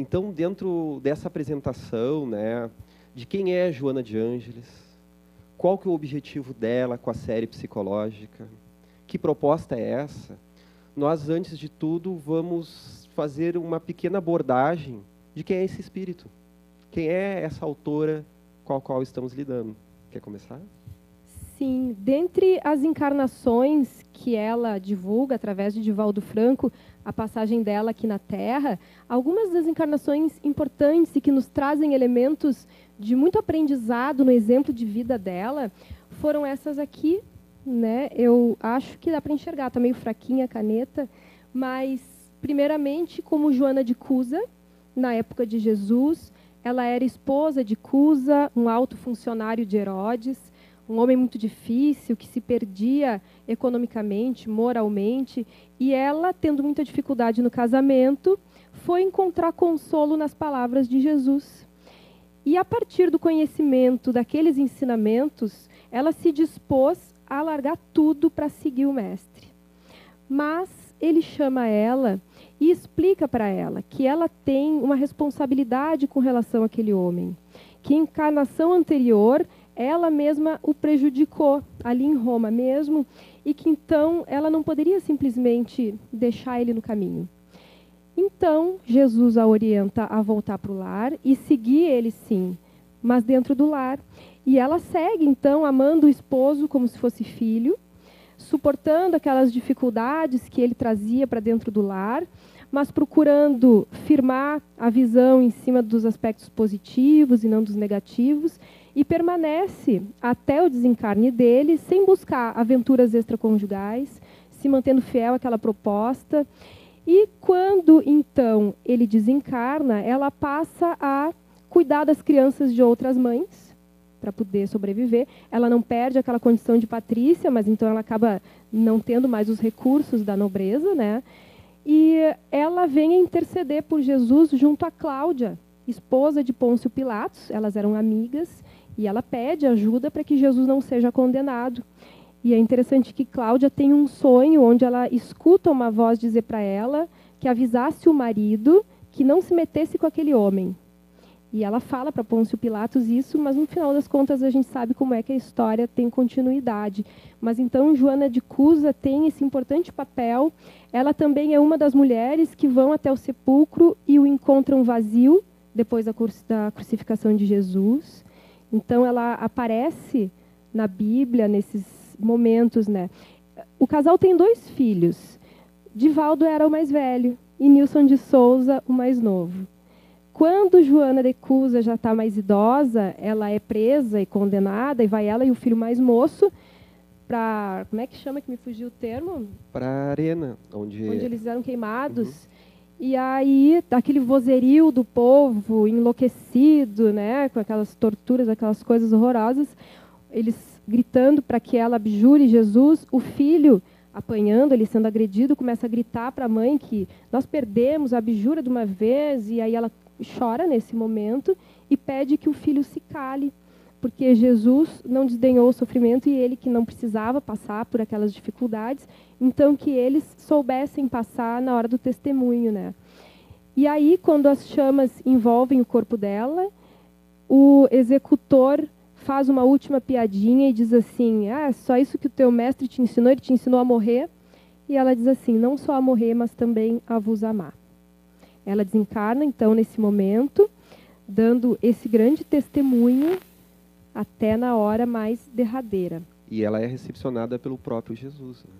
Então, dentro dessa apresentação, né, de quem é Joana de Ângeles, qual que é o objetivo dela com a série psicológica, que proposta é essa, nós, antes de tudo, vamos fazer uma pequena abordagem de quem é esse espírito, quem é essa autora com a qual estamos lidando. Quer começar? Sim, dentre as encarnações que ela divulga através de Divaldo Franco, a passagem dela aqui na Terra, algumas das encarnações importantes e que nos trazem elementos de muito aprendizado no exemplo de vida dela foram essas aqui, né? Eu acho que dá para enxergar, está meio fraquinha a caneta, mas primeiramente como Joana de Cusa, na época de Jesus, ela era esposa de Cusa, um alto funcionário de Herodes um homem muito difícil, que se perdia economicamente, moralmente, e ela, tendo muita dificuldade no casamento, foi encontrar consolo nas palavras de Jesus. E a partir do conhecimento daqueles ensinamentos, ela se dispôs a largar tudo para seguir o mestre. Mas ele chama ela e explica para ela que ela tem uma responsabilidade com relação àquele homem, que em encarnação anterior ela mesma o prejudicou ali em Roma mesmo, e que então ela não poderia simplesmente deixar ele no caminho. Então, Jesus a orienta a voltar para o lar e seguir ele sim, mas dentro do lar. E ela segue então amando o esposo como se fosse filho, suportando aquelas dificuldades que ele trazia para dentro do lar, mas procurando firmar a visão em cima dos aspectos positivos e não dos negativos, e permanece até o desencarne dele, sem buscar aventuras extraconjugais, se mantendo fiel àquela proposta. E quando então ele desencarna, ela passa a cuidar das crianças de outras mães para poder sobreviver. Ela não perde aquela condição de patrícia, mas então ela acaba não tendo mais os recursos da nobreza, né? E ela vem a interceder por Jesus junto a Cláudia, esposa de Pôncio Pilatos. Elas eram amigas e ela pede ajuda para que Jesus não seja condenado. E é interessante que Cláudia tem um sonho onde ela escuta uma voz dizer para ela que avisasse o marido que não se metesse com aquele homem. E ela fala para Pôncio Pilatos isso, mas no final das contas a gente sabe como é que a história tem continuidade. Mas então Joana de Cusa tem esse importante papel. Ela também é uma das mulheres que vão até o sepulcro e o encontram vazio depois da crucificação de Jesus. Então ela aparece na Bíblia nesses momentos, né? O casal tem dois filhos. Divaldo era o mais velho e Nilson de Souza o mais novo. Quando Joana de Cusa já está mais idosa, ela é presa e condenada e vai ela e o filho mais moço para como é que chama que me fugiu o termo? Para a arena, onde onde eles eram queimados. Uhum. E aí, aquele vozerio do povo enlouquecido, né, com aquelas torturas, aquelas coisas horrorosas, eles gritando para que ela abjure Jesus, o filho apanhando, ele sendo agredido, começa a gritar para a mãe que nós perdemos, abjura de uma vez, e aí ela chora nesse momento e pede que o filho se cale porque Jesus não desdenhou o sofrimento e ele que não precisava passar por aquelas dificuldades, então que eles soubessem passar na hora do testemunho, né? E aí, quando as chamas envolvem o corpo dela, o executor faz uma última piadinha e diz assim: Ah, só isso que o teu mestre te ensinou, ele te ensinou a morrer. E ela diz assim: Não só a morrer, mas também a vos amar. Ela desencarna, então, nesse momento, dando esse grande testemunho até na hora mais derradeira. E ela é recepcionada pelo próprio Jesus, né?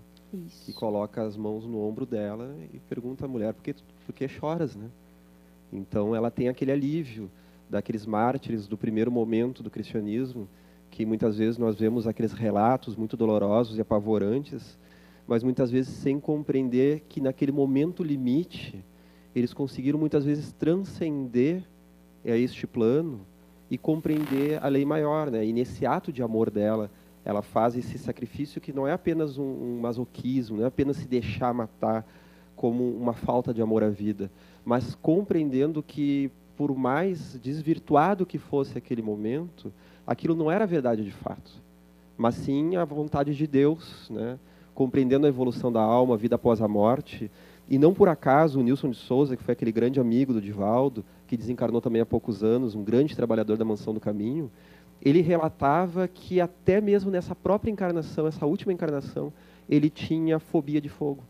Isso. que coloca as mãos no ombro dela e pergunta à mulher por que, por que choras, né? Então ela tem aquele alívio daqueles mártires do primeiro momento do cristianismo, que muitas vezes nós vemos aqueles relatos muito dolorosos e apavorantes, mas muitas vezes sem compreender que naquele momento limite eles conseguiram muitas vezes transcender a este plano e compreender a lei maior, né? E nesse ato de amor dela, ela faz esse sacrifício que não é apenas um, um masoquismo, não é apenas se deixar matar como uma falta de amor à vida, mas compreendendo que por mais desvirtuado que fosse aquele momento, aquilo não era a verdade de fato, mas sim a vontade de Deus, né? compreendendo a evolução da alma, a vida após a morte, E não por acaso o Nilson de Souza, que foi aquele grande amigo do Divaldo, que desencarnou também há poucos anos, um grande trabalhador da Mansão do Caminho, ele relatava que até mesmo nessa própria encarnação, essa última encarnação, ele tinha fobia de fogo,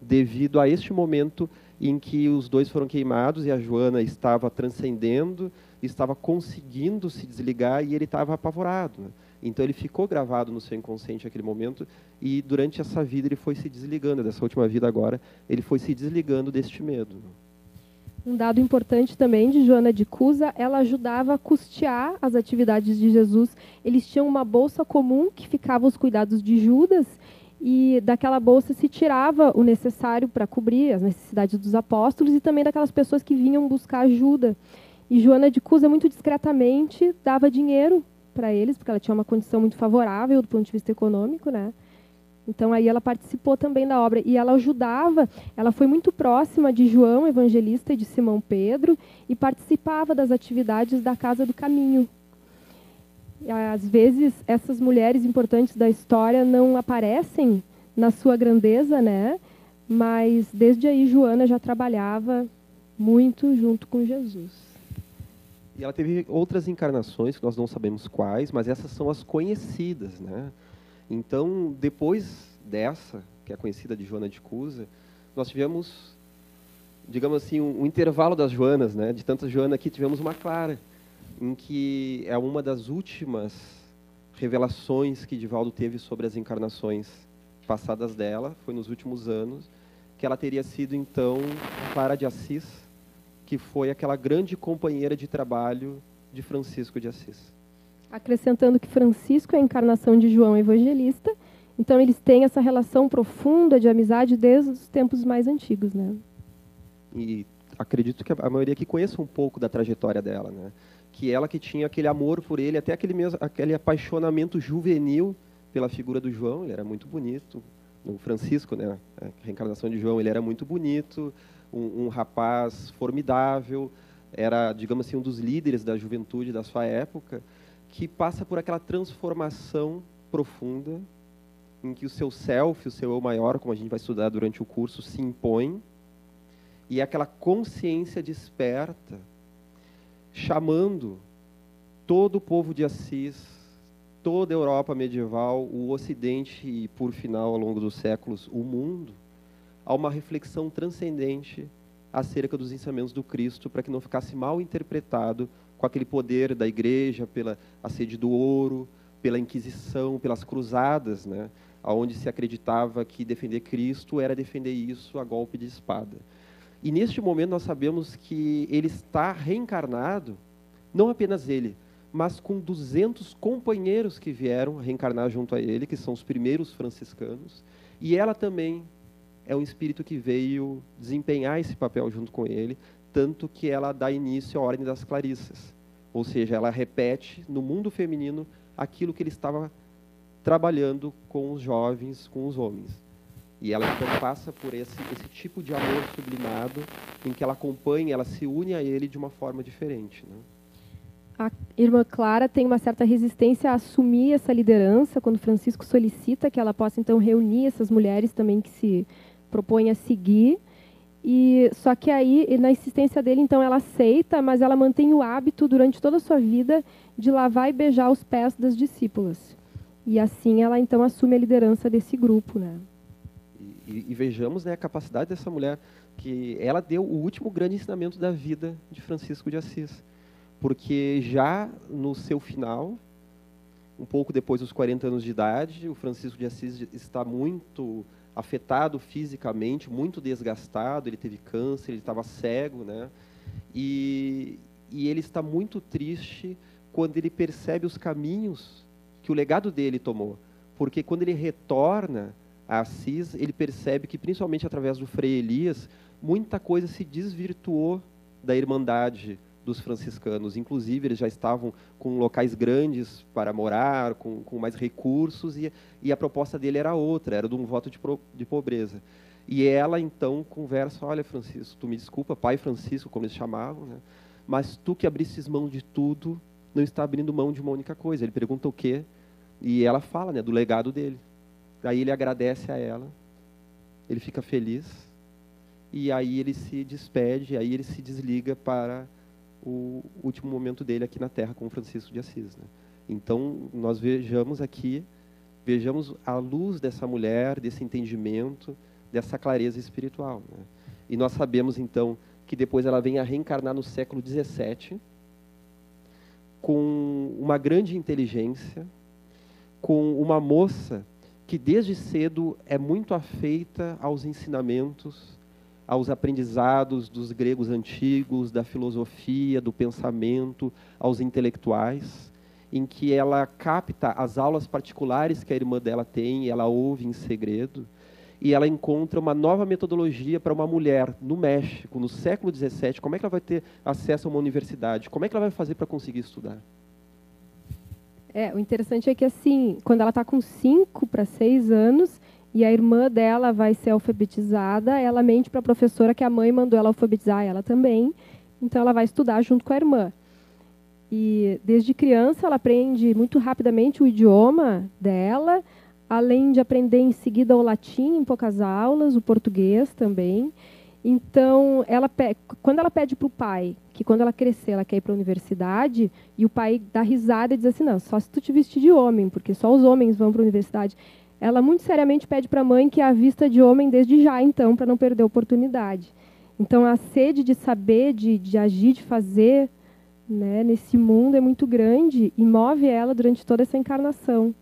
devido a este momento em que os dois foram queimados e a Joana estava transcendendo, estava conseguindo se desligar e ele estava apavorado. Então ele ficou gravado no seu inconsciente aquele momento e durante essa vida ele foi se desligando, dessa última vida agora, ele foi se desligando deste medo. Um dado importante também de Joana de Cusa, ela ajudava a custear as atividades de Jesus. Eles tinham uma bolsa comum que ficava os cuidados de Judas e daquela bolsa se tirava o necessário para cobrir as necessidades dos apóstolos e também daquelas pessoas que vinham buscar ajuda. E Joana de Cusa muito discretamente dava dinheiro para eles, porque ela tinha uma condição muito favorável do ponto de vista econômico, né? Então aí ela participou também da obra e ela ajudava, ela foi muito próxima de João Evangelista e de Simão Pedro e participava das atividades da Casa do Caminho. E, às vezes essas mulheres importantes da história não aparecem na sua grandeza, né? Mas desde aí Joana já trabalhava muito junto com Jesus. E ela teve outras encarnações, que nós não sabemos quais, mas essas são as conhecidas. Né? Então, depois dessa, que é conhecida de Joana de Cusa, nós tivemos, digamos assim, um, um intervalo das Joanas, né? de tantas Joana aqui, tivemos uma Clara, em que é uma das últimas revelações que Divaldo teve sobre as encarnações passadas dela, foi nos últimos anos, que ela teria sido, então, Clara de Assis, que foi aquela grande companheira de trabalho de Francisco de Assis. Acrescentando que Francisco é a encarnação de João Evangelista, então eles têm essa relação profunda de amizade desde os tempos mais antigos, né? E acredito que a maioria aqui conheça um pouco da trajetória dela, né? Que ela que tinha aquele amor por ele, até aquele mesmo, aquele apaixonamento juvenil pela figura do João, ele era muito bonito. O Francisco, né? A reencarnação de João, ele era muito bonito, um, um rapaz formidável, era, digamos assim, um dos líderes da juventude da sua época, que passa por aquela transformação profunda em que o seu self, o seu eu maior, como a gente vai estudar durante o curso, se impõe, e aquela consciência desperta, chamando todo o povo de Assis, toda a Europa medieval, o Ocidente e, por final, ao longo dos séculos, o mundo, a uma reflexão transcendente acerca dos ensinamentos do Cristo, para que não ficasse mal interpretado com aquele poder da igreja, pela a sede do ouro, pela Inquisição, pelas cruzadas, né, onde se acreditava que defender Cristo era defender isso a golpe de espada. E neste momento nós sabemos que ele está reencarnado, não apenas ele, mas com 200 companheiros que vieram reencarnar junto a ele, que são os primeiros franciscanos, e ela também é um espírito que veio desempenhar esse papel junto com ele, tanto que ela dá início à Ordem das Clarissas. Ou seja, ela repete no mundo feminino aquilo que ele estava trabalhando com os jovens, com os homens. E ela então passa por esse, esse tipo de amor sublimado, em que ela acompanha, ela se une a ele de uma forma diferente. Né? A irmã Clara tem uma certa resistência a assumir essa liderança, quando Francisco solicita que ela possa então reunir essas mulheres também que se propõe a seguir. E só que aí, na insistência dele, então ela aceita, mas ela mantém o hábito durante toda a sua vida de lavar e beijar os pés das discípulas. E assim ela então assume a liderança desse grupo, né? E, e, vejamos né, a capacidade dessa mulher, que ela deu o último grande ensinamento da vida de Francisco de Assis. Porque já no seu final, um pouco depois dos 40 anos de idade, o Francisco de Assis está muito afetado fisicamente, muito desgastado, ele teve câncer, ele estava cego, né? E, e ele está muito triste quando ele percebe os caminhos que o legado dele tomou. Porque quando ele retorna a Assis, ele percebe que, principalmente através do Frei Elias, muita coisa se desvirtuou da Irmandade dos franciscanos. Inclusive, eles já estavam com locais grandes para morar, com, com mais recursos, e, e, a proposta dele era outra, era de um voto de, pro, de pobreza. E ela, então, conversa, olha, Francisco, tu me desculpa, pai Francisco, como eles chamavam, né? mas tu que abristes mão de tudo, não está abrindo mão de uma única coisa. Ele pergunta o quê? E ela fala né, do legado dele. Aí ele agradece a ela, ele fica feliz, e aí ele se despede, aí ele se desliga para o último momento dele aqui na Terra com Francisco de Assis. Né? Então, nós vejamos aqui, vejamos a luz dessa mulher, desse entendimento, dessa clareza espiritual. Né? E nós sabemos, então, que depois ela vem a reencarnar no século XVII, com uma grande inteligência, com uma moça que desde cedo é muito afeita aos ensinamentos, aos aprendizados dos gregos antigos, da filosofia, do pensamento, aos intelectuais, em que ela capta as aulas particulares que a irmã dela tem, ela ouve em segredo, e ela encontra uma nova metodologia para uma mulher no México, no século XVII. Como é que ela vai ter acesso a uma universidade? Como é que ela vai fazer para conseguir estudar? É, o interessante é que, assim, quando ela está com 5 para 6 anos e a irmã dela vai ser alfabetizada, ela mente para a professora que a mãe mandou ela alfabetizar ela também, então ela vai estudar junto com a irmã. E desde criança ela aprende muito rapidamente o idioma dela, além de aprender em seguida o latim em poucas aulas, o português também. Então, ela quando ela pede para o pai que quando ela crescer ela quer ir para a universidade, e o pai dá risada e diz assim, não, só se tu te vestir de homem, porque só os homens vão para a universidade. Ela muito seriamente pede para a mãe que a vista de homem desde já, então, para não perder a oportunidade. Então, a sede de saber, de, de agir, de fazer né, nesse mundo é muito grande e move ela durante toda essa encarnação.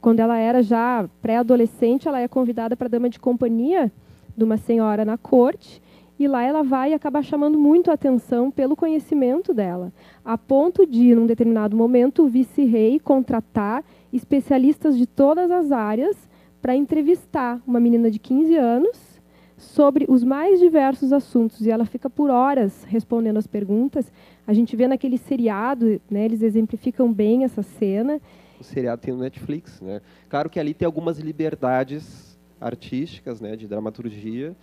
Quando ela era já pré-adolescente, ela é convidada para dama de companhia de uma senhora na corte, e lá ela vai acabar chamando muito a atenção pelo conhecimento dela, a ponto de, num determinado momento, o vice-rei contratar especialistas de todas as áreas para entrevistar uma menina de 15 anos sobre os mais diversos assuntos. E ela fica por horas respondendo as perguntas. A gente vê naquele seriado, né, eles exemplificam bem essa cena. O seriado tem no Netflix. Né? Claro que ali tem algumas liberdades artísticas, né, de dramaturgia,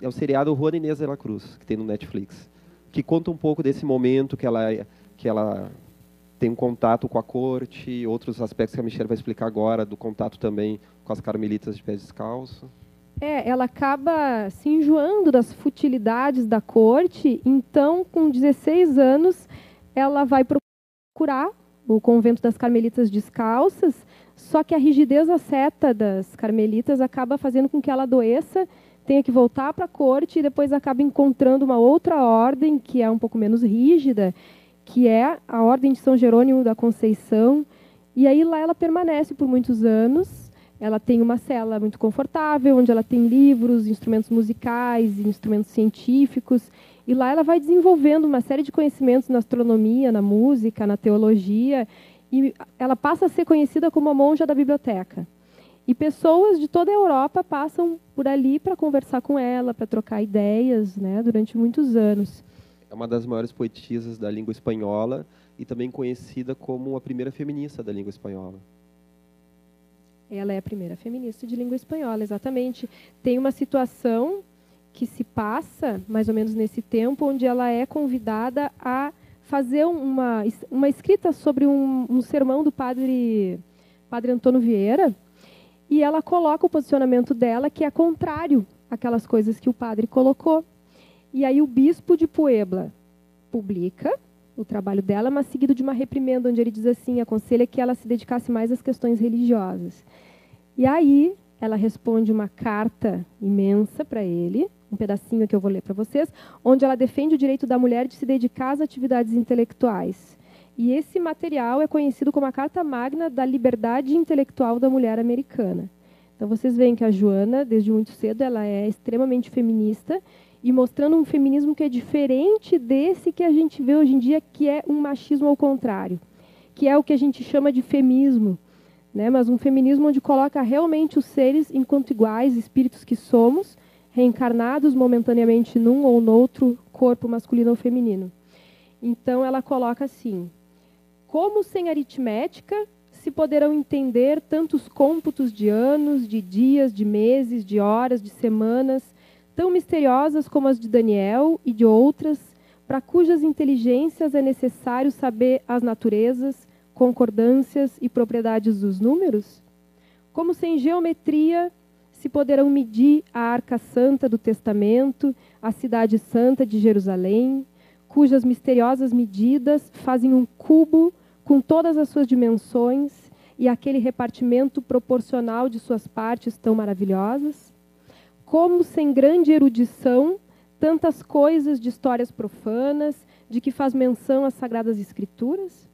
é o seriado Juana Inês de la Cruz, que tem no Netflix, que conta um pouco desse momento que ela, que ela tem um contato com a corte, outros aspectos que a Michelle vai explicar agora, do contato também com as carmelitas de pés descalços. É, ela acaba se enjoando das futilidades da corte, então, com 16 anos, ela vai procurar o convento das carmelitas descalças, só que a rigidez seta das carmelitas acaba fazendo com que ela adoeça tenha que voltar para a corte e depois acaba encontrando uma outra ordem que é um pouco menos rígida, que é a Ordem de São Jerônimo da Conceição. E aí lá ela permanece por muitos anos. Ela tem uma cela muito confortável, onde ela tem livros, instrumentos musicais, instrumentos científicos. E lá ela vai desenvolvendo uma série de conhecimentos na astronomia, na música, na teologia. E ela passa a ser conhecida como a monja da biblioteca. E pessoas de toda a Europa passam por ali para conversar com ela, para trocar ideias, né, durante muitos anos. É uma das maiores poetisas da língua espanhola e também conhecida como a primeira feminista da língua espanhola. Ela é a primeira feminista de língua espanhola, exatamente. Tem uma situação que se passa, mais ou menos nesse tempo, onde ela é convidada a fazer uma, uma escrita sobre um, um sermão do padre, padre Antônio Vieira, e ela coloca o posicionamento dela que é contrário àquelas coisas que o padre colocou. E aí o bispo de Puebla publica o trabalho dela, mas seguido de uma reprimenda onde ele diz assim, aconselha que ela se dedicasse mais às questões religiosas. E aí ela responde uma carta imensa para ele, um pedacinho que eu vou ler para vocês, onde ela defende o direito da mulher de se dedicar às atividades intelectuais. E esse material é conhecido como a Carta Magna da Liberdade Intelectual da Mulher Americana. Então vocês veem que a Joana, desde muito cedo, ela é extremamente feminista e mostrando um feminismo que é diferente desse que a gente vê hoje em dia, que é um machismo ao contrário, que é o que a gente chama de feminismo, né? Mas um feminismo onde coloca realmente os seres enquanto iguais, espíritos que somos, reencarnados momentaneamente num ou noutro corpo masculino ou feminino. Então ela coloca assim: como sem aritmética se poderão entender tantos cômputos de anos, de dias, de meses, de horas, de semanas, tão misteriosas como as de Daniel e de outras, para cujas inteligências é necessário saber as naturezas, concordâncias e propriedades dos números? Como sem geometria se poderão medir a Arca Santa do Testamento, a Cidade Santa de Jerusalém, cujas misteriosas medidas fazem um cubo com todas as suas dimensões e aquele repartimento proporcional de suas partes tão maravilhosas? Como, sem grande erudição, tantas coisas de histórias profanas, de que faz menção as Sagradas Escrituras?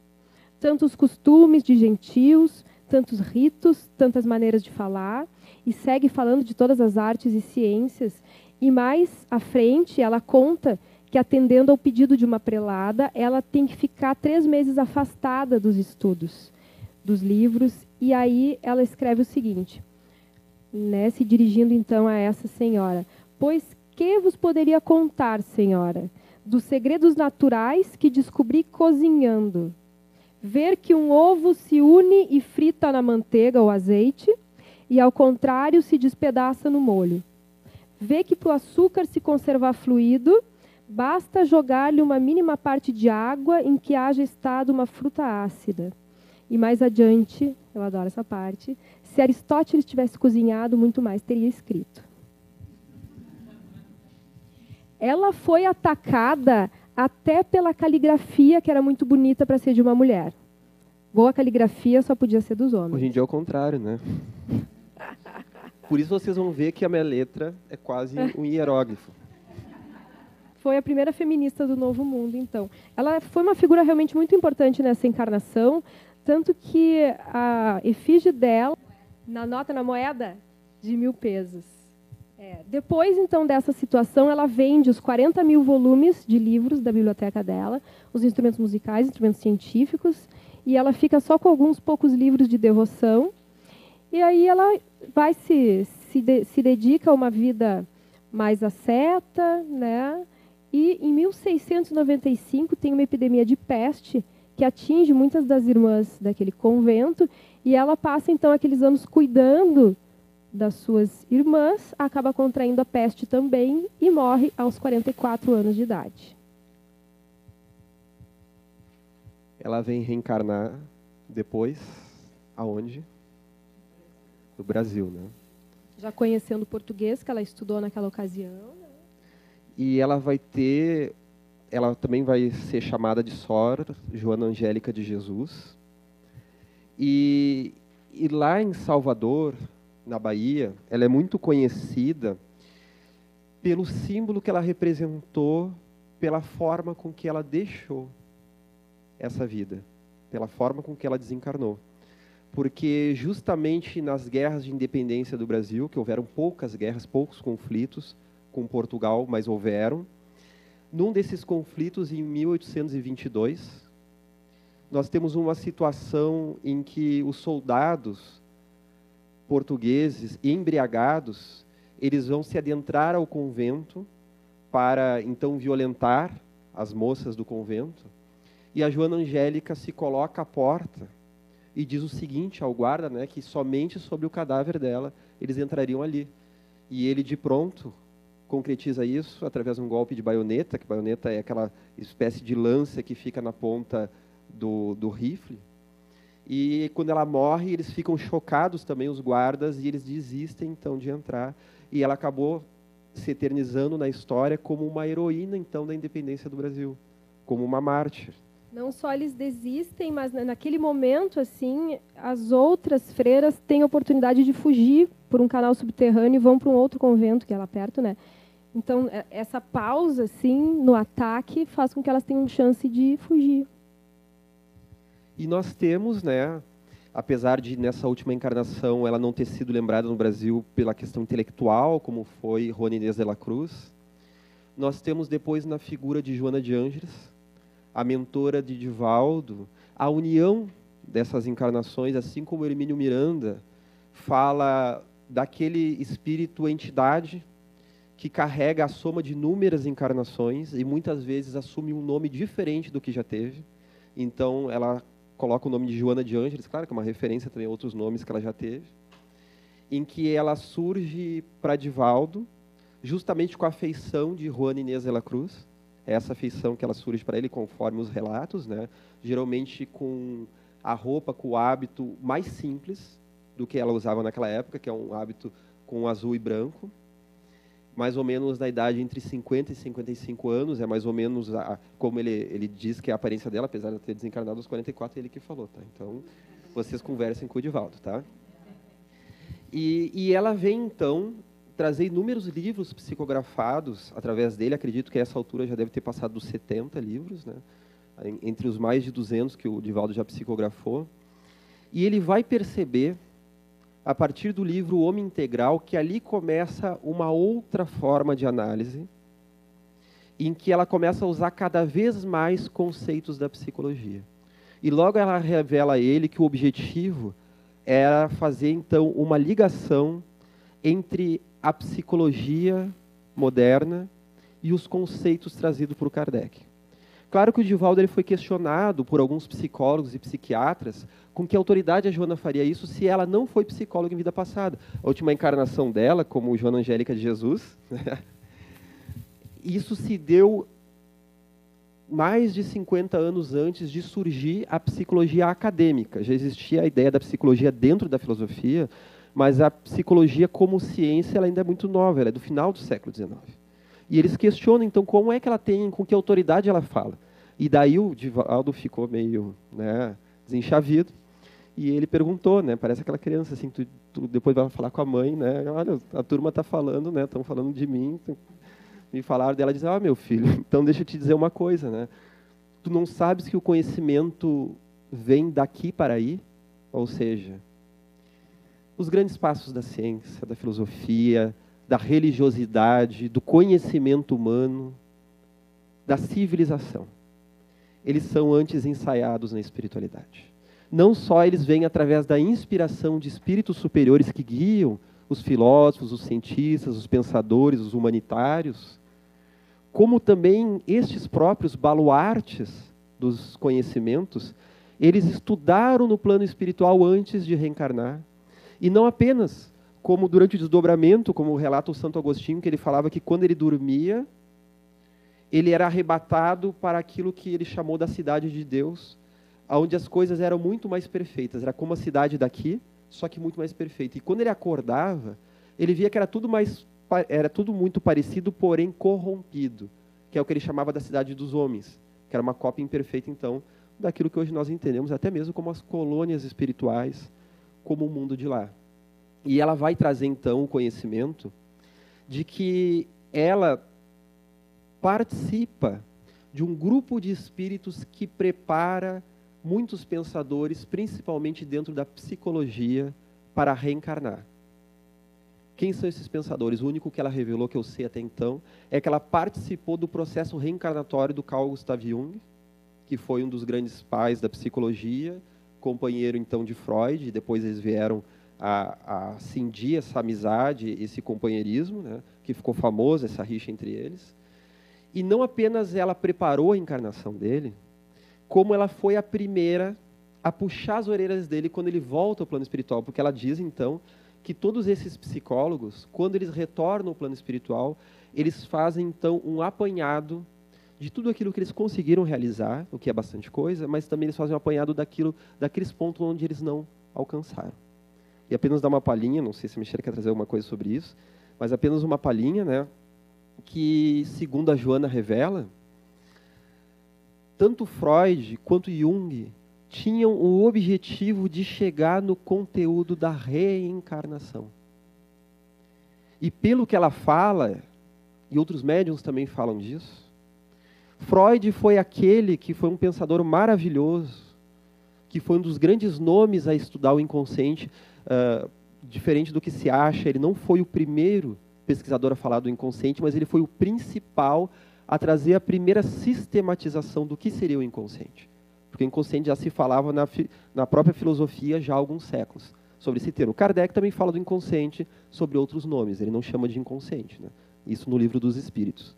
Tantos costumes de gentios, tantos ritos, tantas maneiras de falar, e segue falando de todas as artes e ciências. E mais à frente, ela conta que, atendendo ao pedido de uma prelada, ela tem que ficar três meses afastada dos estudos, dos livros, e aí ela escreve o seguinte, né, se dirigindo então a essa senhora: Pois que vos poderia contar, senhora, dos segredos naturais que descobri cozinhando? Ver que um ovo se une e frita na manteiga ou azeite, e ao contrário se despedaça no molho. Vê que para o açúcar se conservar fluido, basta jogar-lhe uma mínima parte de água em que haja estado uma fruta ácida. E mais adiante, eu adoro essa parte, se Aristóteles tivesse cozinhado, muito mais teria escrito. Ela foi atacada até pela caligrafia, que era muito bonita para ser de uma mulher. Boa caligrafia só podia ser dos homens. Hoje em dia é o contrário, né? Por isso vocês vão ver que a minha letra é quase um hieróglifo. Foi a primeira feminista do Novo Mundo, então. Ela foi uma figura realmente muito importante nessa encarnação, tanto que a efígie dela, na nota, na moeda, de mil pesos. É. Depois, então, dessa situação, ela vende os 40 mil volumes de livros da biblioteca dela, os instrumentos musicais, instrumentos científicos, e ela fica só com alguns poucos livros de devoção, e aí ela vai se, se, de, se dedica a uma vida mais asceta, né? E em 1695 tem uma epidemia de peste que atinge muitas das irmãs daquele convento e ela passa então aqueles anos cuidando das suas irmãs, acaba contraindo a peste também e morre aos 44 anos de idade. Ela vem reencarnar depois aonde? do Brasil, né? Já conhecendo o português que ela estudou naquela ocasião. Né? E ela vai ter, ela também vai ser chamada de Sor Joana Angélica de Jesus. E, e lá em Salvador, na Bahia, ela é muito conhecida pelo símbolo que ela representou, pela forma com que ela deixou essa vida, pela forma com que ela desencarnou porque justamente nas guerras de independência do Brasil, que houveram poucas guerras, poucos conflitos com Portugal, mas houveram, num desses conflitos, em 1822, nós temos uma situação em que os soldados portugueses, embriagados, eles vão se adentrar ao convento para então violentar as moças do convento. E a Joana Angélica se coloca à porta e diz o seguinte ao guarda, né, que somente sobre o cadáver dela eles entrariam ali. E ele de pronto concretiza isso através de um golpe de baioneta, que baioneta é aquela espécie de lança que fica na ponta do, do rifle. E quando ela morre, eles ficam chocados também, os guardas, e eles desistem então de entrar. E ela acabou se eternizando na história como uma heroína então da independência do Brasil, como uma mártir. Não só eles desistem, mas naquele momento, assim, as outras freiras têm oportunidade de fugir por um canal subterrâneo e vão para um outro convento, que é lá perto, né? Então, é, essa pausa, assim, no ataque, faz com que elas tenham chance de fugir. E nós temos, né, apesar de nessa última encarnação ela não ter sido lembrada no Brasil pela questão intelectual, como foi Juana Inês de la Cruz, nós temos depois na figura de Joana de Ângeles, a mentora de Divaldo, a união dessas encarnações, assim como Hermínio Miranda fala daquele espírito entidade que carrega a soma de inúmeras encarnações e muitas vezes assume um nome diferente do que já teve. Então, ela coloca o nome de Joana de Ângeles, claro que é uma referência também a outros nomes que ela já teve, em que ela surge para Divaldo, justamente com a afeição de Juana Inês de la Cruz, essa afeição que ela surge para ele conforme os relatos, né? geralmente com a roupa, com o hábito mais simples do que ela usava naquela época, que é um hábito com azul e branco, mais ou menos na idade entre 50 e 55 anos, é mais ou menos a, como ele, ele diz que é a aparência dela, apesar de ter desencarnado aos 44, é ele que falou, tá? Então, vocês conversem com o Divaldo, tá? E, e ela vem, então, trazer inúmeros livros psicografados através dele, acredito que a essa altura já deve ter passado dos 70 livros, né? entre os mais de 200 que o Divaldo já psicografou, e ele vai perceber a partir do livro O Homem Integral, que ali começa uma outra forma de análise, em que ela começa a usar cada vez mais conceitos da psicologia. E logo ela revela a ele que o objetivo era fazer então uma ligação entre a psicologia moderna e os conceitos trazidos por Kardec. Claro que o Divaldo ele foi questionado por alguns psicólogos e psiquiatras com que autoridade a Joana faria isso se ela não foi psicóloga em vida passada. A última encarnação dela, como Joana Angélica de Jesus, isso se deu mais de 50 anos antes de surgir a psicologia acadêmica. Já existia a ideia da psicologia dentro da filosofia, mas a psicologia como ciência ela ainda é muito nova, ela é do final do século XIX. E eles questionam, então, como é que ela tem, com que autoridade ela fala. E daí o Divaldo ficou meio né, desenchavido. E ele perguntou, né, parece aquela criança, assim, tu, tu depois vai falar com a mãe, né, olha, a turma está falando, né, estão falando de mim. Me falaram dela, diz, ah, meu filho, então deixa eu te dizer uma coisa, né, tu não sabes que o conhecimento vem daqui para aí? Ou seja, os grandes passos da ciência, da filosofia, da religiosidade, do conhecimento humano, da civilização. Eles são antes ensaiados na espiritualidade. Não só eles vêm através da inspiração de espíritos superiores que guiam os filósofos, os cientistas, os pensadores, os humanitários, como também estes próprios baluartes dos conhecimentos, eles estudaram no plano espiritual antes de reencarnar. E não apenas como durante o desdobramento, como relata o Santo Agostinho, que ele falava que quando ele dormia, ele era arrebatado para aquilo que ele chamou da cidade de Deus, onde as coisas eram muito mais perfeitas. Era como a cidade daqui, só que muito mais perfeita. E quando ele acordava, ele via que era tudo mais era tudo muito parecido, porém corrompido, que é o que ele chamava da cidade dos homens, que era uma cópia imperfeita então daquilo que hoje nós entendemos até mesmo como as colônias espirituais, como o mundo de lá. E ela vai trazer então o conhecimento de que ela participa de um grupo de espíritos que prepara muitos pensadores, principalmente dentro da psicologia, para reencarnar. Quem são esses pensadores? O único que ela revelou, que eu sei até então, é que ela participou do processo reencarnatório do Carl Gustav Jung, que foi um dos grandes pais da psicologia, companheiro então de Freud, e depois eles vieram a, a cindir essa amizade, esse companheirismo, né, que ficou famoso, essa rixa entre eles. E não apenas ela preparou a encarnação dele, como ela foi a primeira a puxar as orelhas dele quando ele volta ao plano espiritual, porque ela diz então que todos esses psicólogos, quando eles retornam ao plano espiritual, eles fazem então um apanhado de tudo aquilo que eles conseguiram realizar, o que é bastante coisa, mas também eles fazem um apanhado daquilo, daqueles pontos onde eles não alcançaram. E apenas dar uma palhinha, não sei se a Michelle quer trazer alguma coisa sobre isso, mas apenas uma palhinha, né? Que, segundo a Joana revela, tanto Freud quanto Jung tinham o objetivo de chegar no conteúdo da reencarnação. E pelo que ela fala, e outros médiums também falam disso, Freud foi aquele que foi um pensador maravilhoso, que foi um dos grandes nomes a estudar o inconsciente, uh, diferente do que se acha, ele não foi o primeiro pesquisador a falar do inconsciente, mas ele foi o principal a trazer a primeira sistematização do que seria o inconsciente. Porque o inconsciente já se falava na, na própria filosofia já há alguns séculos sobre esse termo. Kardec também fala do inconsciente sobre outros nomes, ele não chama de inconsciente. Né? Isso no livro dos Espíritos.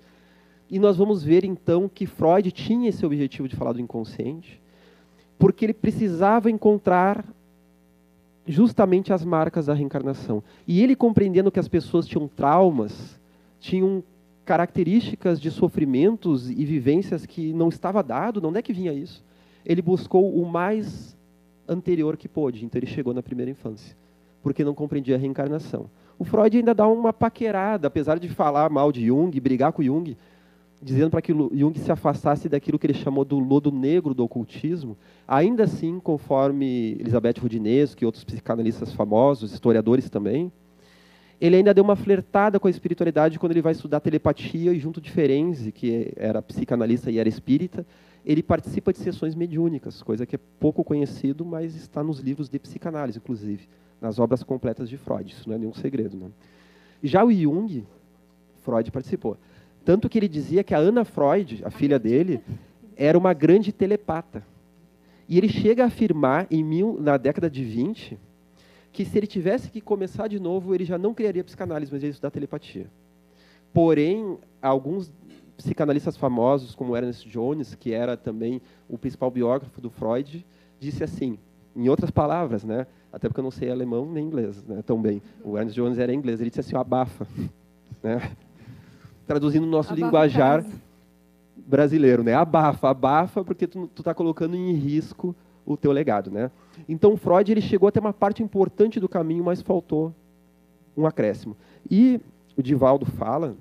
E nós vamos ver então que Freud tinha esse objetivo de falar do inconsciente, porque ele precisava encontrar justamente as marcas da reencarnação. E ele compreendendo que as pessoas tinham traumas, tinham características de sofrimentos e vivências que não estava dado, não é que vinha isso. Ele buscou o mais anterior que pôde, então ele chegou na primeira infância, porque não compreendia a reencarnação. O Freud ainda dá uma paquerada, apesar de falar mal de Jung, brigar com Jung, dizendo para que Jung se afastasse daquilo que ele chamou do lodo negro do ocultismo, ainda assim, conforme Elizabeth Rudinesco e outros psicanalistas famosos, historiadores também, ele ainda deu uma flertada com a espiritualidade quando ele vai estudar telepatia e junto de Ferenzi, que era psicanalista e era espírita, ele participa de sessões mediúnicas, coisa que é pouco conhecido, mas está nos livros de psicanálise, inclusive, nas obras completas de Freud. Isso não é nenhum segredo. Né? Já o Jung, Freud participou. Tanto que ele dizia que a Ana Freud, a filha dele, era uma grande telepata. E ele chega a afirmar, em mil, na década de 20, que se ele tivesse que começar de novo, ele já não criaria psicanálise, mas ia estudar telepatia. Porém, alguns psicanalistas famosos, como Ernest Jones, que era também o principal biógrafo do Freud, disse assim, em outras palavras, né? Até porque eu não sei alemão nem inglês, né? Tão bem. O Ernest Jones era inglês. Ele disse assim, abafa, né? Traduzindo o nosso abafa linguajar brasileiro, né? Abafa, abafa, porque tu está colocando em risco o teu legado, né? Então Freud ele chegou até uma parte importante do caminho, mas faltou um acréscimo. E o Divaldo fala,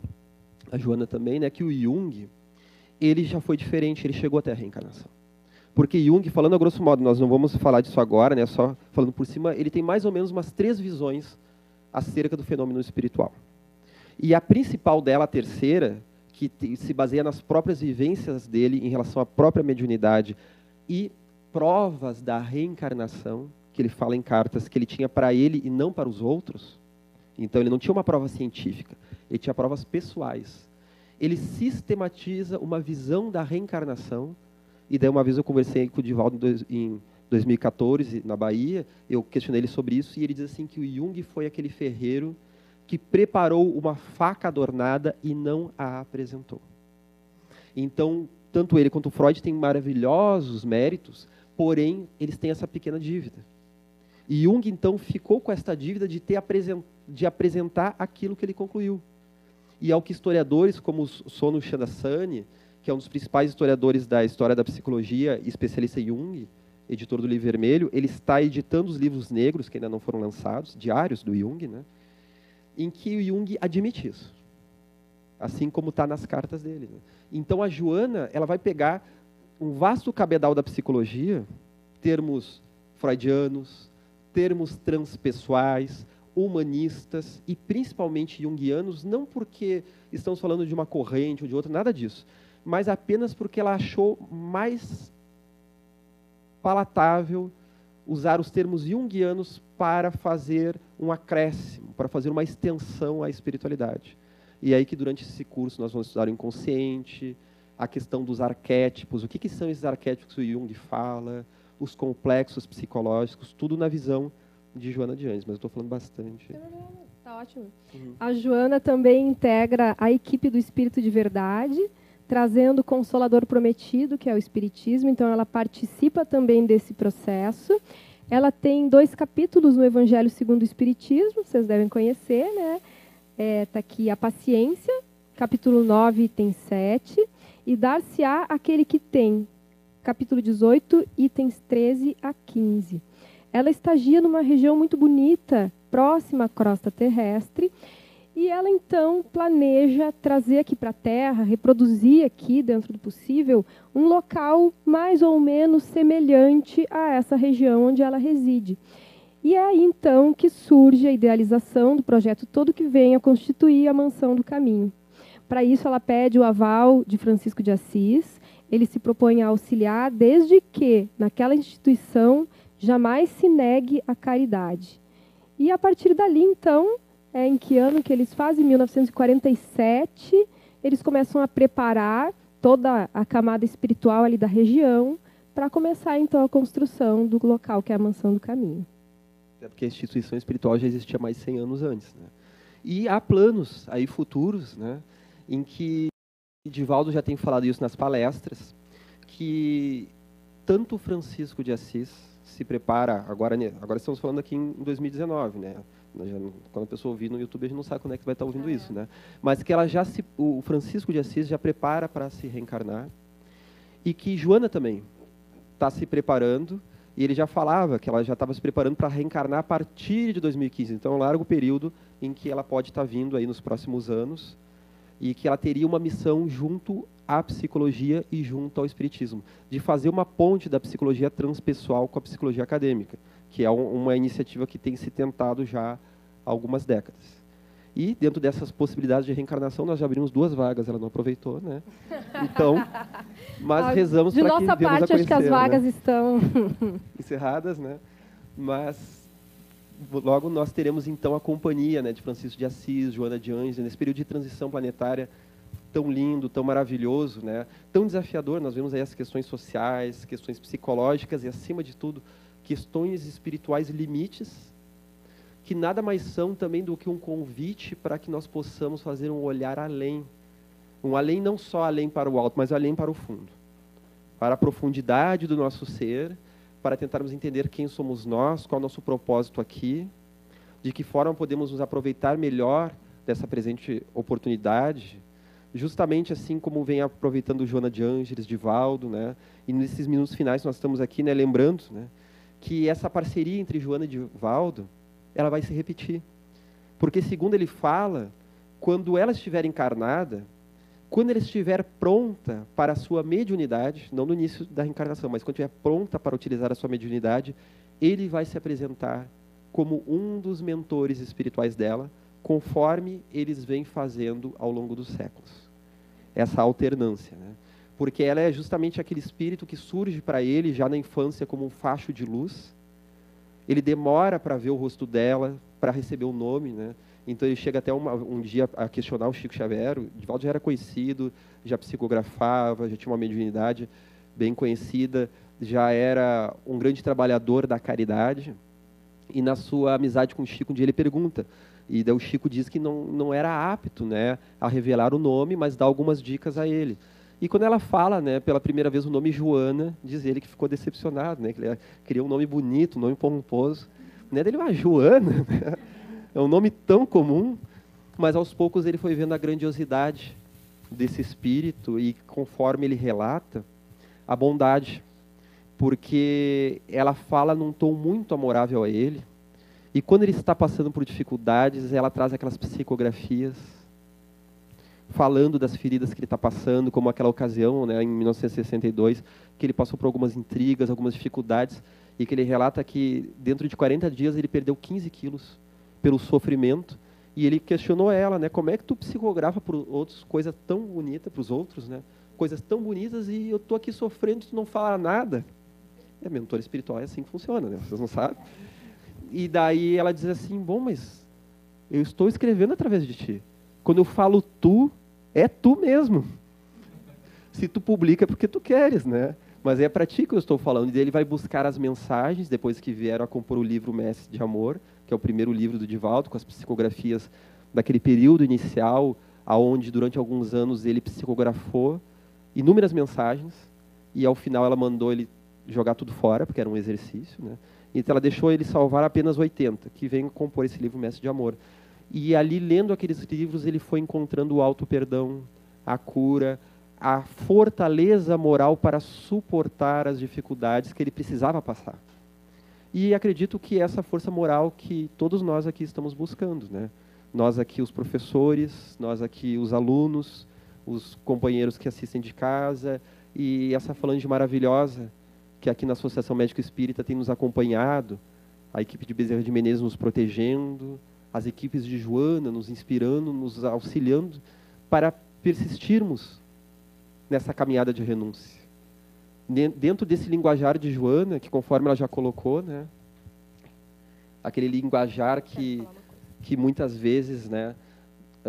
a Joana também, né, que o Jung ele já foi diferente, ele chegou até a reencarnação. Porque Jung, falando a grosso modo, nós não vamos falar disso agora, né, só falando por cima, ele tem mais ou menos umas três visões acerca do fenômeno espiritual. E a principal dela, a terceira, que se baseia nas próprias vivências dele em relação à própria mediunidade e provas da reencarnação, que ele fala em cartas que ele tinha para ele e não para os outros. Então ele não tinha uma prova científica, ele tinha provas pessoais. Ele sistematiza uma visão da reencarnação. E daí uma vez eu conversei com o Divaldo em 2014 na Bahia, eu questionei ele sobre isso e ele diz assim que o Jung foi aquele ferreiro que preparou uma faca adornada e não a apresentou. Então, tanto ele quanto Freud têm maravilhosos méritos, porém eles têm essa pequena dívida. E Jung então ficou com esta dívida de ter de apresentar aquilo que ele concluiu. E ao que historiadores como Sono Chanasani, que é um dos principais historiadores da história da psicologia, especialista em Jung, editor do Livro Vermelho, ele está editando os livros negros que ainda não foram lançados, diários do Jung, né? Em que Jung admite isso, assim como está nas cartas dele. Né? Então a Joana ela vai pegar um vasto cabedal da psicologia, termos freudianos, termos transpessoais, humanistas e principalmente junguianos, não porque estamos falando de uma corrente ou de outra, nada disso, mas apenas porque ela achou mais palatável usar os termos junguianos para fazer um acréscimo, para fazer uma extensão à espiritualidade. E é aí que durante esse curso nós vamos estudar o inconsciente, a questão dos arquétipos, o que, que são esses arquétipos que o Jung fala, os complexos psicológicos, tudo na visão de Joana de Anjos, mas eu estou falando bastante. Está ótimo. Uhum. A Joana também integra a equipe do Espírito de Verdade, trazendo o Consolador Prometido, que é o Espiritismo, então ela participa também desse processo. Ela tem dois capítulos no Evangelho segundo o Espiritismo, vocês devem conhecer, né? Está é, tá aqui a paciência, capítulo 9, item 7 e dar-se-á aquele que tem. Capítulo 18, itens 13 a 15. Ela estagia numa região muito bonita, próxima à crosta terrestre, e ela então planeja trazer aqui para a Terra, reproduzir aqui, dentro do possível, um local mais ou menos semelhante a essa região onde ela reside. E é aí então que surge a idealização do projeto todo que vem a constituir a mansão do caminho. Para isso, ela pede o aval de Francisco de Assis. Ele se propõe a auxiliar, desde que, naquela instituição, jamais se negue a caridade. E a partir dali, então, é em que ano que eles fazem? 1947, eles começam a preparar toda a camada espiritual ali da região para começar, então, a construção do local que é a Mansão do Caminho. É porque a instituição espiritual já existia mais de 100 anos antes. Né? E há planos aí futuros, né? em que Divaldo já tem falado isso nas palestras, que tanto Francisco de Assis se prepara, agora, agora estamos falando aqui em 2019, né? Quando a pessoa ouvir no YouTube, a gente não sabe quando é que vai estar ouvindo isso, né? Mas que ela já se, o Francisco de Assis já prepara para se reencarnar e que Joana também está se preparando E ele já falava que ela já estava se preparando para reencarnar a partir de 2015. Então, é um largo período em que ela pode estar tá vindo aí nos próximos anos e que ela teria uma missão junto à psicologia e junto ao espiritismo, de fazer uma ponte da psicologia transpessoal com a psicologia acadêmica, que é uma iniciativa que tem se tentado já há algumas décadas. E dentro dessas possibilidades de reencarnação, nós já abrimos duas vagas, ela não aproveitou, né? Então, mas ah, rezamos para que De nossa parte, acho que as né? vagas né? estão encerradas, né? Mas logo nós teremos então a companhia, né, de Francisco de Assis, Joana de Anjos, nesse período de transição planetária tão lindo, tão maravilhoso, né? Tão desafiador. Nós vemos aí as questões sociais, questões psicológicas e acima de tudo, questões espirituais limites que nada mais são também do que um convite para que nós possamos fazer um olhar além. Um além não só além para o alto, mas além para o fundo. Para a profundidade do nosso ser, para tentarmos entender quem somos nós, qual é o nosso propósito aqui, de que forma podemos nos aproveitar melhor dessa presente oportunidade, justamente assim como vem aproveitando Joana de Ângeles, de Valdo, né? E nesses minutos finais nós estamos aqui, né, lembrando, né, que essa parceria entre Joana e Valdo ela vai se repetir. Porque, segundo ele fala, quando ela estiver encarnada, quando ela estiver pronta para a sua mediunidade, não no início da reencarnação, mas quando estiver pronta para utilizar a sua mediunidade, ele vai se apresentar como um dos mentores espirituais dela, conforme eles vêm fazendo ao longo dos séculos. Essa alternância. Né? Porque ela é justamente aquele espírito que surge para ele já na infância como um facho de luz, ele demora para ver o rosto dela, para receber o nome, né? Então ele chega até uma, um dia a questionar o Chico Xavier. O Divaldo já era conhecido, já psicografava, já tinha uma mediunidade bem conhecida, já era um grande trabalhador da caridade. E na sua amizade com o Chico, um dia ele pergunta, e daí o Chico diz que não, não era apto né, a revelar o nome, mas dá algumas dicas a ele. E quando ela fala, né, pela primeira vez o nome Joana, diz ele que ficou decepcionado, né, que ele queria um nome bonito, um nome pomposo. Né, dele, ah, Joana, é um nome tão comum, mas aos poucos ele foi vendo a grandiosidade desse espírito e conforme ele relata, a bondade, porque ela fala num tom muito amorável a ele, e quando ele está passando por dificuldades, ela traz aquelas psicografias falando das feridas que ele está passando, como aquela ocasião, né, em 1962, que ele passou por algumas intrigas, algumas dificuldades, e que ele relata que dentro de 40 dias ele perdeu 15 quilos pelo sofrimento, e ele questionou ela, né, como é que tu psicografa para outros coisas tão bonitas para os outros, né, coisas tão bonitas e eu estou aqui sofrendo e tu não fala nada. É, mentor espiritual é assim que funciona, né? Vocês não sabem? E daí ela diz assim, bom, mas eu estou escrevendo através de ti. Quando eu falo tu, é tu mesmo. Se tu publica é porque tu queres, né? Mas é para ti que eu estou falando. E ele vai buscar as mensagens, depois que vieram a compor o livro Mestre de Amor, que é o primeiro livro do Divaldo, com as psicografias daquele período inicial, aonde durante alguns anos ele psicografou inúmeras mensagens, e ao final ela mandou ele jogar tudo fora, porque era um exercício, né? Então ela deixou ele salvar apenas 80, que vem compor esse livro Mestre de Amor. E ali, lendo aqueles livros, ele foi encontrando o auto-perdão, a cura, a fortaleza moral para suportar as dificuldades que ele precisava passar. E acredito que essa força moral que todos nós aqui estamos buscando, né? Nós aqui os professores, nós aqui os alunos, os companheiros que assistem de casa e essa falange maravilhosa que aqui na Associação Médico Espírita tem nos acompanhado, a equipe de Bezerra de Menezes nos protegendo, as equipes de Joana nos inspirando, nos auxiliando para persistirmos nessa caminhada de renúncia. Dentro desse linguajar de Joana, que conforme ela já colocou, né, aquele linguajar que, que muitas vezes, né,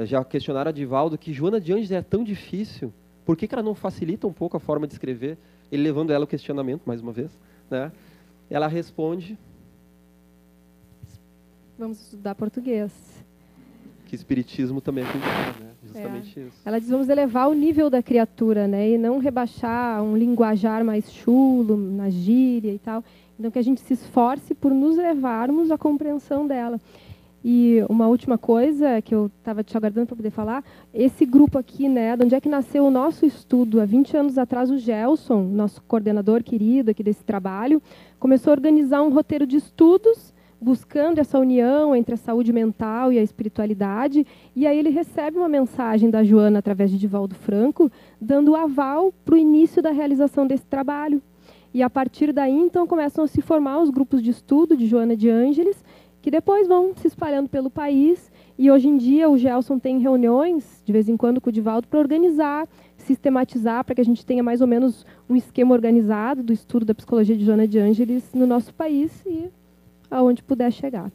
já questionaram a Divaldo que Joana de Anjos é tão difícil, por que, que ela não facilita um pouco a forma de escrever? Ele levando ela ao questionamento, mais uma vez, né? Ela responde vamos estudar português. Que espiritismo também é né? Justamente é. isso. Ela diz, vamos elevar o nível da criatura, né? E não rebaixar um linguajar mais chulo, na gíria e tal. Então, que a gente se esforce por nos levarmos à compreensão dela. E uma última coisa que eu estava te aguardando para poder falar, esse grupo aqui, né, de onde é que nasceu o nosso estudo? Há 20 anos atrás, o Gelson, nosso coordenador querido aqui desse trabalho, começou a organizar um roteiro de estudos buscando essa união entre a saúde mental e a espiritualidade. E aí ele recebe uma mensagem da Joana através de Divaldo Franco, dando o aval para o início da realização desse trabalho. E a partir daí, então, começam a se formar os grupos de estudo de Joana de Ângeles, que depois vão se espalhando pelo país. E hoje em dia o Gelson tem reuniões, de vez em quando, com o Divaldo, para organizar, sistematizar, para que a gente tenha mais ou menos um esquema organizado do estudo da psicologia de Joana de Ângeles no nosso país e aonde puder chegar.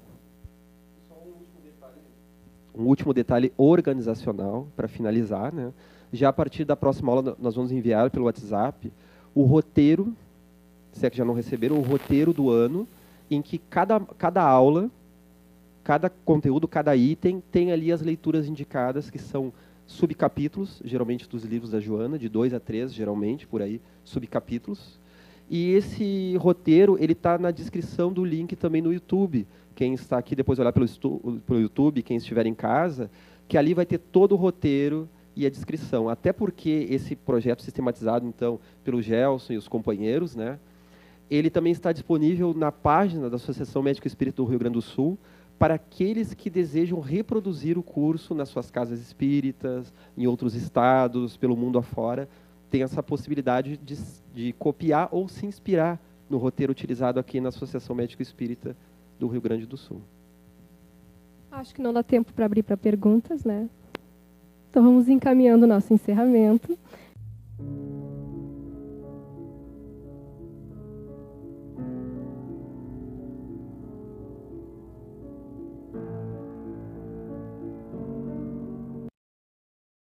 Um último detalhe organizacional, para finalizar. Né? Já a partir da próxima aula, nós vamos enviar pelo WhatsApp o roteiro, se é que já não receberam, o roteiro do ano, em que cada, cada aula, cada conteúdo, cada item, tem ali as leituras indicadas, que são subcapítulos, geralmente dos livros da Joana, de dois a três, geralmente, por aí, subcapítulos. E esse roteiro ele está na descrição do link também no YouTube. Quem está aqui depois olhar pelo, pelo YouTube, quem estiver em casa, que ali vai ter todo o roteiro e a descrição. Até porque esse projeto sistematizado então pelo Gelson e os companheiros, né? Ele também está disponível na página da Associação Médico Espírita do Rio Grande do Sul para aqueles que desejam reproduzir o curso nas suas casas espíritas, em outros estados, pelo mundo afora, tem essa possibilidade de, de copiar ou se inspirar no roteiro utilizado aqui na Associação Médico Espírita do Rio Grande do Sul. Acho que não dá tempo para abrir para perguntas, né? Então vamos encaminhando o nosso encerramento.